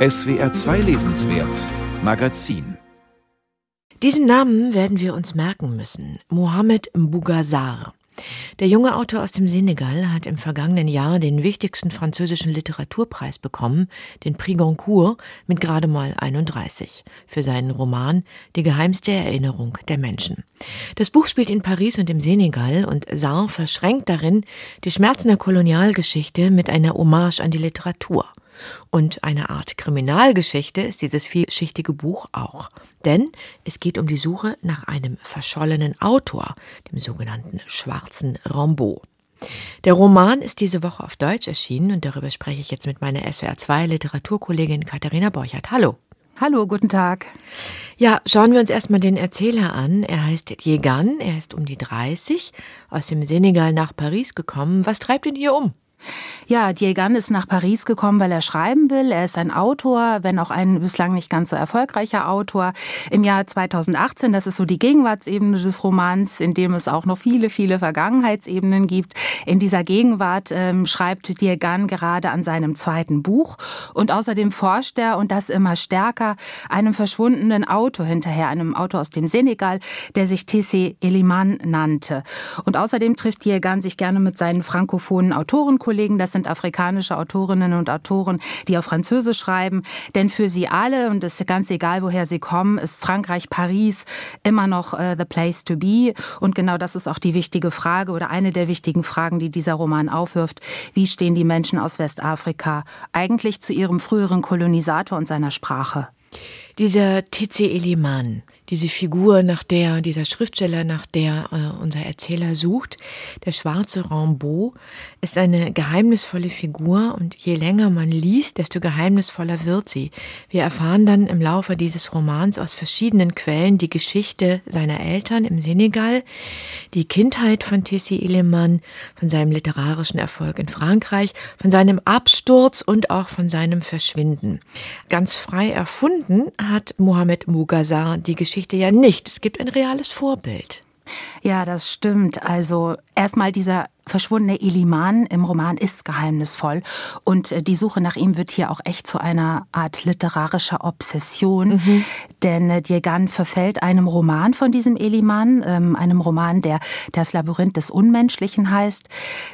SWR 2 Lesenswert Magazin Diesen Namen werden wir uns merken müssen. Mohamed Mbougazzar. Der junge Autor aus dem Senegal hat im vergangenen Jahr den wichtigsten französischen Literaturpreis bekommen, den Prix Goncourt, mit gerade mal 31, für seinen Roman Die geheimste Erinnerung der Menschen. Das Buch spielt in Paris und im Senegal und Sarr verschränkt darin die Schmerzen der Kolonialgeschichte mit einer Hommage an die Literatur. Und eine Art Kriminalgeschichte ist dieses vielschichtige Buch auch. Denn es geht um die Suche nach einem verschollenen Autor, dem sogenannten schwarzen Rambeau. Der Roman ist diese Woche auf Deutsch erschienen und darüber spreche ich jetzt mit meiner SWR2 Literaturkollegin Katharina Borchert. Hallo. Hallo, guten Tag. Ja, schauen wir uns erstmal den Erzähler an. Er heißt Diegan, er ist um die 30, aus dem Senegal nach Paris gekommen. Was treibt ihn hier um? Ja, Diegan ist nach Paris gekommen, weil er schreiben will. Er ist ein Autor, wenn auch ein bislang nicht ganz so erfolgreicher Autor. Im Jahr 2018, das ist so die Gegenwartsebene des Romans, in dem es auch noch viele, viele Vergangenheitsebenen gibt. In dieser Gegenwart ähm, schreibt Diegan gerade an seinem zweiten Buch. Und außerdem forscht er, und das immer stärker, einem verschwundenen Autor hinterher, einem Autor aus dem Senegal, der sich Tessé Eliman nannte. Und außerdem trifft Diegan sich gerne mit seinen frankophonen Autorenkollegen Kollegen, das sind afrikanische Autorinnen und Autoren, die auf Französisch schreiben. Denn für sie alle, und es ist ganz egal, woher sie kommen, ist Frankreich, Paris immer noch uh, the place to be. Und genau das ist auch die wichtige Frage oder eine der wichtigen Fragen, die dieser Roman aufwirft. Wie stehen die Menschen aus Westafrika eigentlich zu ihrem früheren Kolonisator und seiner Sprache? Dieser T.C. Eliman, diese Figur, nach der, dieser Schriftsteller, nach der äh, unser Erzähler sucht, der schwarze Rambeau, ist eine geheimnisvolle Figur und je länger man liest, desto geheimnisvoller wird sie. Wir erfahren dann im Laufe dieses Romans aus verschiedenen Quellen die Geschichte seiner Eltern im Senegal, die Kindheit von Tissi Eleman, von seinem literarischen Erfolg in Frankreich, von seinem Absturz und auch von seinem Verschwinden. Ganz frei erfunden hat Mohamed Mugazar die Geschichte ja nicht. Es gibt ein reales Vorbild. Ja, das stimmt. Also erstmal dieser verschwundene Eliman im Roman ist geheimnisvoll und äh, die Suche nach ihm wird hier auch echt zu einer Art literarischer Obsession, mhm. denn äh, Diegan verfällt einem Roman von diesem Eliman, ähm, einem Roman, der das Labyrinth des Unmenschlichen heißt.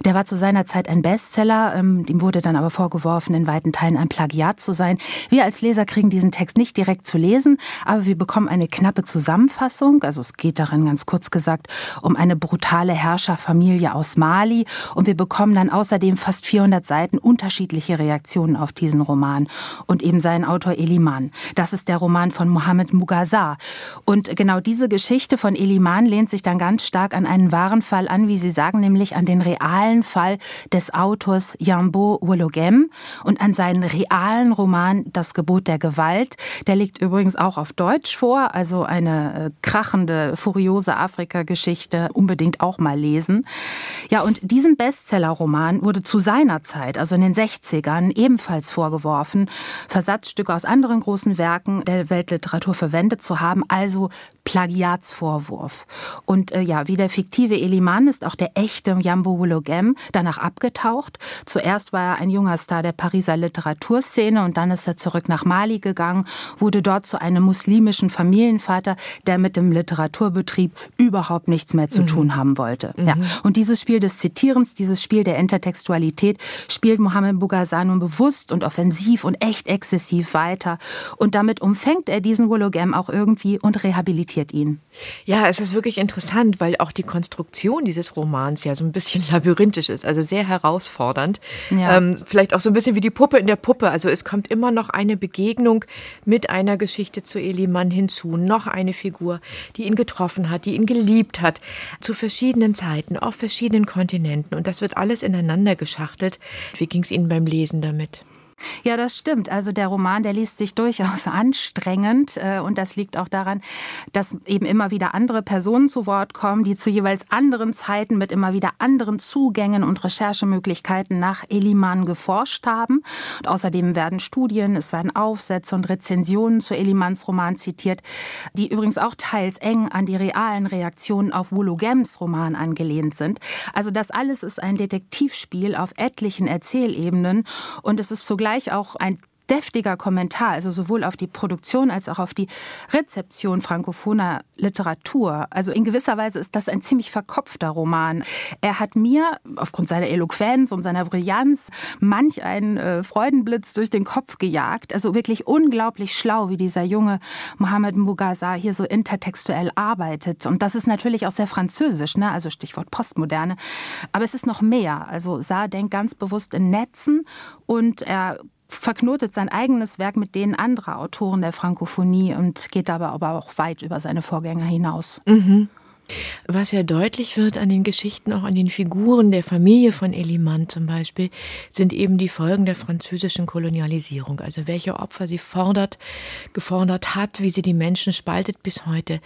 Der war zu seiner Zeit ein Bestseller, ihm wurde dann aber vorgeworfen, in weiten Teilen ein Plagiat zu sein. Wir als Leser kriegen diesen Text nicht direkt zu lesen, aber wir bekommen eine knappe Zusammenfassung, also es geht darin ganz kurz gesagt um eine brutale Herrscherfamilie aus Mali, Mali und wir bekommen dann außerdem fast 400 Seiten unterschiedliche Reaktionen auf diesen Roman und eben seinen Autor Eliman. Das ist der Roman von Mohammed Mugazar. Und genau diese Geschichte von Eliman lehnt sich dann ganz stark an einen wahren Fall an, wie Sie sagen, nämlich an den realen Fall des Autors Yambo Wologem und an seinen realen Roman Das Gebot der Gewalt. Der liegt übrigens auch auf Deutsch vor, also eine äh, krachende, furiose Afrika-Geschichte unbedingt auch mal lesen. Ja, und diesem Bestsellerroman wurde zu seiner Zeit, also in den 60ern, ebenfalls vorgeworfen, Versatzstücke aus anderen großen Werken der Weltliteratur verwendet zu haben, also Plagiatsvorwurf. Und äh, ja, wie der fiktive Eliman ist auch der echte Jambo Wologem danach abgetaucht. Zuerst war er ein junger Star der Pariser Literaturszene und dann ist er zurück nach Mali gegangen, wurde dort zu einem muslimischen Familienvater, der mit dem Literaturbetrieb überhaupt nichts mehr zu mhm. tun haben wollte. Mhm. Ja. Und dieses Spiel des Zitierens, dieses Spiel der Intertextualität spielt Mohammed Bougazzar nun bewusst und offensiv und echt exzessiv weiter. Und damit umfängt er diesen Wologem auch irgendwie und rehabilitiert ihn. Ja, es ist wirklich interessant, weil auch die Konstruktion dieses Romans ja so ein bisschen labyrinthisch ist, also sehr herausfordernd. Ja. Ähm, vielleicht auch so ein bisschen wie die Puppe in der Puppe. Also es kommt immer noch eine Begegnung mit einer Geschichte zu Eliman hinzu, noch eine Figur, die ihn getroffen hat, die ihn geliebt hat, zu verschiedenen Zeiten, auf verschiedenen Kontinenten. Und das wird alles ineinander geschachtelt. Wie ging es Ihnen beim Lesen damit? Ja, das stimmt. Also der Roman, der liest sich durchaus anstrengend äh, und das liegt auch daran, dass eben immer wieder andere Personen zu Wort kommen, die zu jeweils anderen Zeiten mit immer wieder anderen Zugängen und Recherchemöglichkeiten nach Eliman geforscht haben. Und außerdem werden Studien, es werden Aufsätze und Rezensionen zu Elimans Roman zitiert, die übrigens auch teils eng an die realen Reaktionen auf Wologems Roman angelehnt sind. Also das alles ist ein Detektivspiel auf etlichen Erzählebenen und es ist zugleich zugleich auch ein deftiger Kommentar, also sowohl auf die Produktion als auch auf die Rezeption frankophoner Literatur. Also in gewisser Weise ist das ein ziemlich verkopfter Roman. Er hat mir aufgrund seiner Eloquenz und seiner Brillanz manch einen äh, Freudenblitz durch den Kopf gejagt. Also wirklich unglaublich schlau, wie dieser junge Mohammed Mughazar hier so intertextuell arbeitet. Und das ist natürlich auch sehr französisch, ne? also Stichwort Postmoderne. Aber es ist noch mehr. Also Saar denkt ganz bewusst in Netzen und er verknotet sein eigenes Werk mit denen anderer Autoren der Frankophonie und geht dabei aber auch weit über seine Vorgänger hinaus. Mhm. Was ja deutlich wird an den Geschichten, auch an den Figuren der Familie von Eliman zum Beispiel, sind eben die Folgen der französischen Kolonialisierung. Also welche Opfer sie fordert, gefordert hat, wie sie die Menschen spaltet bis heute.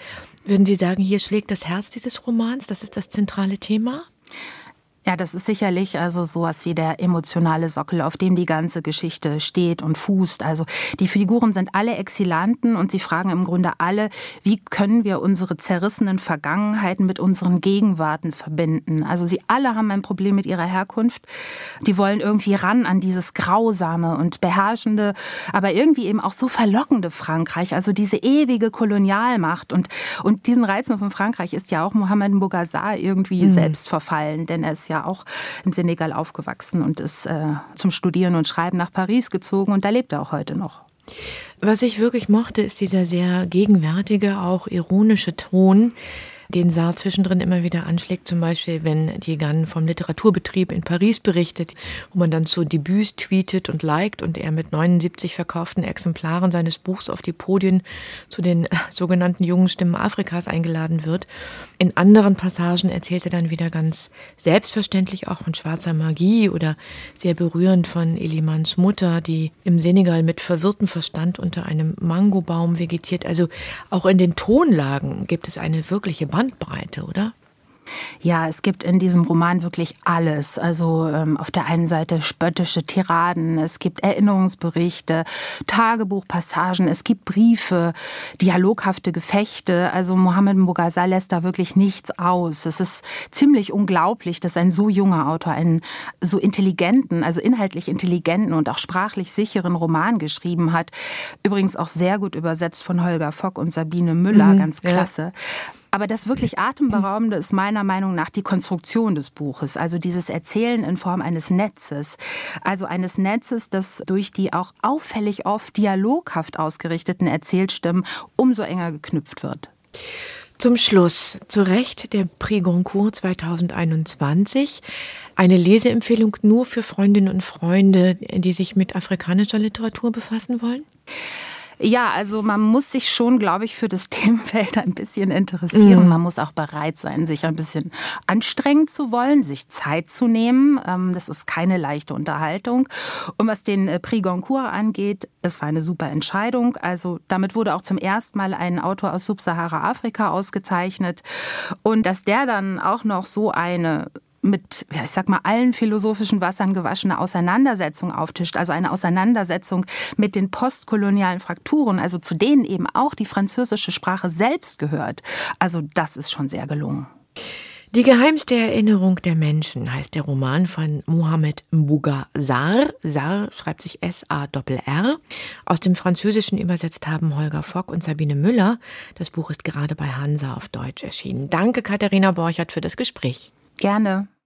Würden Sie sagen, hier schlägt das Herz dieses Romans? Das ist das zentrale Thema? Ja, das ist sicherlich also sowas wie der emotionale Sockel, auf dem die ganze Geschichte steht und fußt. Also die Figuren sind alle Exilanten und sie fragen im Grunde alle, wie können wir unsere zerrissenen Vergangenheiten mit unseren Gegenwarten verbinden? Also sie alle haben ein Problem mit ihrer Herkunft. Die wollen irgendwie ran an dieses grausame und beherrschende, aber irgendwie eben auch so verlockende Frankreich, also diese ewige Kolonialmacht und und diesen Reizen von Frankreich ist ja auch Mohammed Bougazzar irgendwie mhm. selbst verfallen, denn er ist ja auch in Senegal aufgewachsen und ist äh, zum Studieren und Schreiben nach Paris gezogen und da lebt er auch heute noch. Was ich wirklich mochte, ist dieser sehr gegenwärtige, auch ironische Ton, den Saar zwischendrin immer wieder anschlägt, zum Beispiel, wenn die Gann vom Literaturbetrieb in Paris berichtet, wo man dann zu Debüts tweetet und liked und er mit 79 verkauften Exemplaren seines Buchs auf die Podien zu den sogenannten jungen Stimmen Afrikas eingeladen wird. In anderen Passagen erzählt er dann wieder ganz selbstverständlich auch von schwarzer Magie oder sehr berührend von Elimans Mutter, die im Senegal mit verwirrtem Verstand unter einem Mangobaum vegetiert. Also auch in den Tonlagen gibt es eine wirkliche Bandbreite, oder? Ja, es gibt in diesem Roman wirklich alles. Also ähm, auf der einen Seite spöttische Tiraden, es gibt Erinnerungsberichte, Tagebuchpassagen, es gibt Briefe, dialoghafte Gefechte. Also Mohammed Mbogazal lässt da wirklich nichts aus. Es ist ziemlich unglaublich, dass ein so junger Autor einen so intelligenten, also inhaltlich intelligenten und auch sprachlich sicheren Roman geschrieben hat. Übrigens auch sehr gut übersetzt von Holger Fock und Sabine Müller, mhm, ganz klasse. Ja. Aber das wirklich Atemberaubende ist meiner Meinung nach die Konstruktion des Buches, also dieses Erzählen in Form eines Netzes. Also eines Netzes, das durch die auch auffällig oft dialoghaft ausgerichteten Erzählstimmen umso enger geknüpft wird. Zum Schluss, zu Recht der Prix Goncourt 2021. Eine Leseempfehlung nur für Freundinnen und Freunde, die sich mit afrikanischer Literatur befassen wollen? Ja, also man muss sich schon, glaube ich, für das Themenfeld ein bisschen interessieren. Mhm. Man muss auch bereit sein, sich ein bisschen anstrengen zu wollen, sich Zeit zu nehmen. Ähm, das ist keine leichte Unterhaltung. Und was den äh, Prix Goncourt angeht, es war eine super Entscheidung. Also damit wurde auch zum ersten Mal ein Autor aus Subsahara-Afrika ausgezeichnet. Und dass der dann auch noch so eine mit, ja, ich sag mal, allen philosophischen Wassern gewaschene Auseinandersetzung auftischt, also eine Auseinandersetzung mit den postkolonialen Frakturen, also zu denen eben auch die französische Sprache selbst gehört. Also das ist schon sehr gelungen. Die geheimste Erinnerung der Menschen heißt der Roman von Mohamed Mbouga Sarr. Sarr schreibt sich S-A-R-R. Aus dem Französischen übersetzt haben Holger Fock und Sabine Müller. Das Buch ist gerade bei Hansa auf Deutsch erschienen. Danke, Katharina Borchert, für das Gespräch. Gerne.